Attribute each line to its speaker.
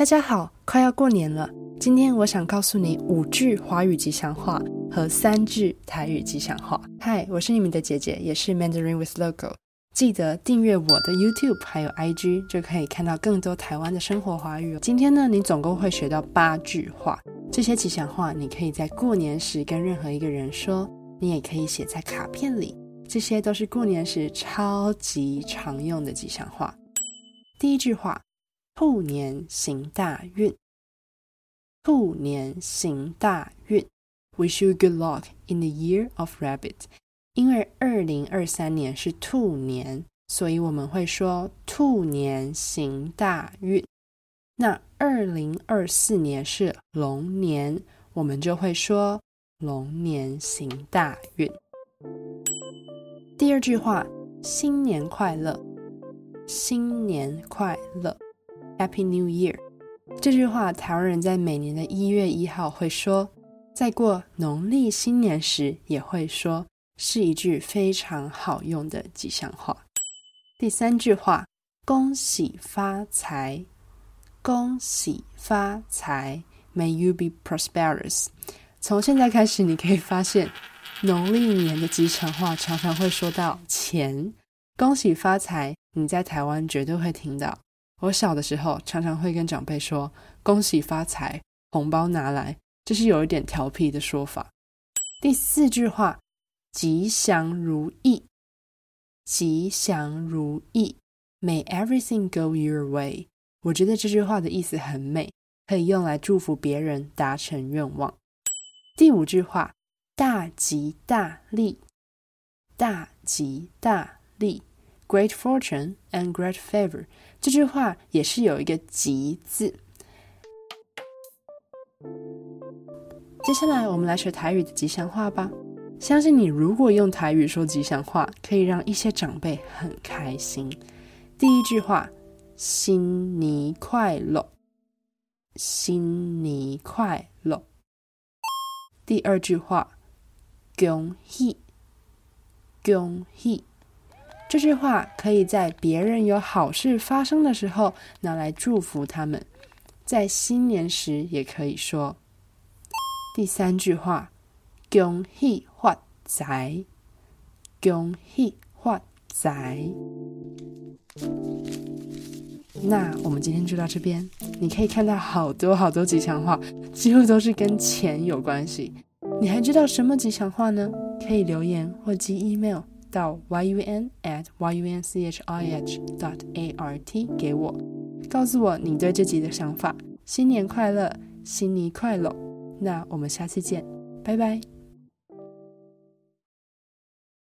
Speaker 1: 大家好，快要过年了，今天我想告诉你五句华语吉祥话和三句台语吉祥话。嗨，我是你们的姐姐，也是 Mandarin with Logo。记得订阅我的 YouTube 还有 IG，就可以看到更多台湾的生活华语。今天呢，你总共会学到八句话，这些吉祥话你可以在过年时跟任何一个人说，你也可以写在卡片里。这些都是过年时超级常用的吉祥话。第一句话，兔年行大运。兔年行大运，Wish you good luck in the year of rabbit。因为二零二三年是兔年，所以我们会说兔年行大运。那二零二四年是龙年，我们就会说龙年行大运。第二句话，新年快乐，新年快乐，Happy New Year。这句话台湾人在每年的一月一号会说，在过农历新年时也会说，是一句非常好用的吉祥话。第三句话，恭喜发财，恭喜发财，May you be prosperous。从现在开始，你可以发现。农历年的吉祥话常常会说到钱，恭喜发财。你在台湾绝对会听到。我小的时候常常会跟长辈说恭喜发财，红包拿来，这是有一点调皮的说法。第四句话，吉祥如意，吉祥如意，May everything go your way。我觉得这句话的意思很美，可以用来祝福别人达成愿望。第五句话。大吉大利，大吉大利，Great fortune and great favor。这句话也是有一个“吉”字。接下来我们来学台语的吉祥话吧。相信你如果用台语说吉祥话，可以让一些长辈很开心。第一句话：新年快乐，新年快乐。第二句话。恭喜，恭喜！这句话可以在别人有好事发生的时候拿来祝福他们，在新年时也可以说。第三句话，恭喜发财，恭喜发财。那我们今天就到这边，你可以看到好多好多吉祥话，几乎都是跟钱有关系。你还知道什么吉祥话呢？可以留言或寄 email 到 yun at yunchih dot art 给我，告诉我你对这集的想法。新年快乐，新年快乐！那我们下次见，拜拜。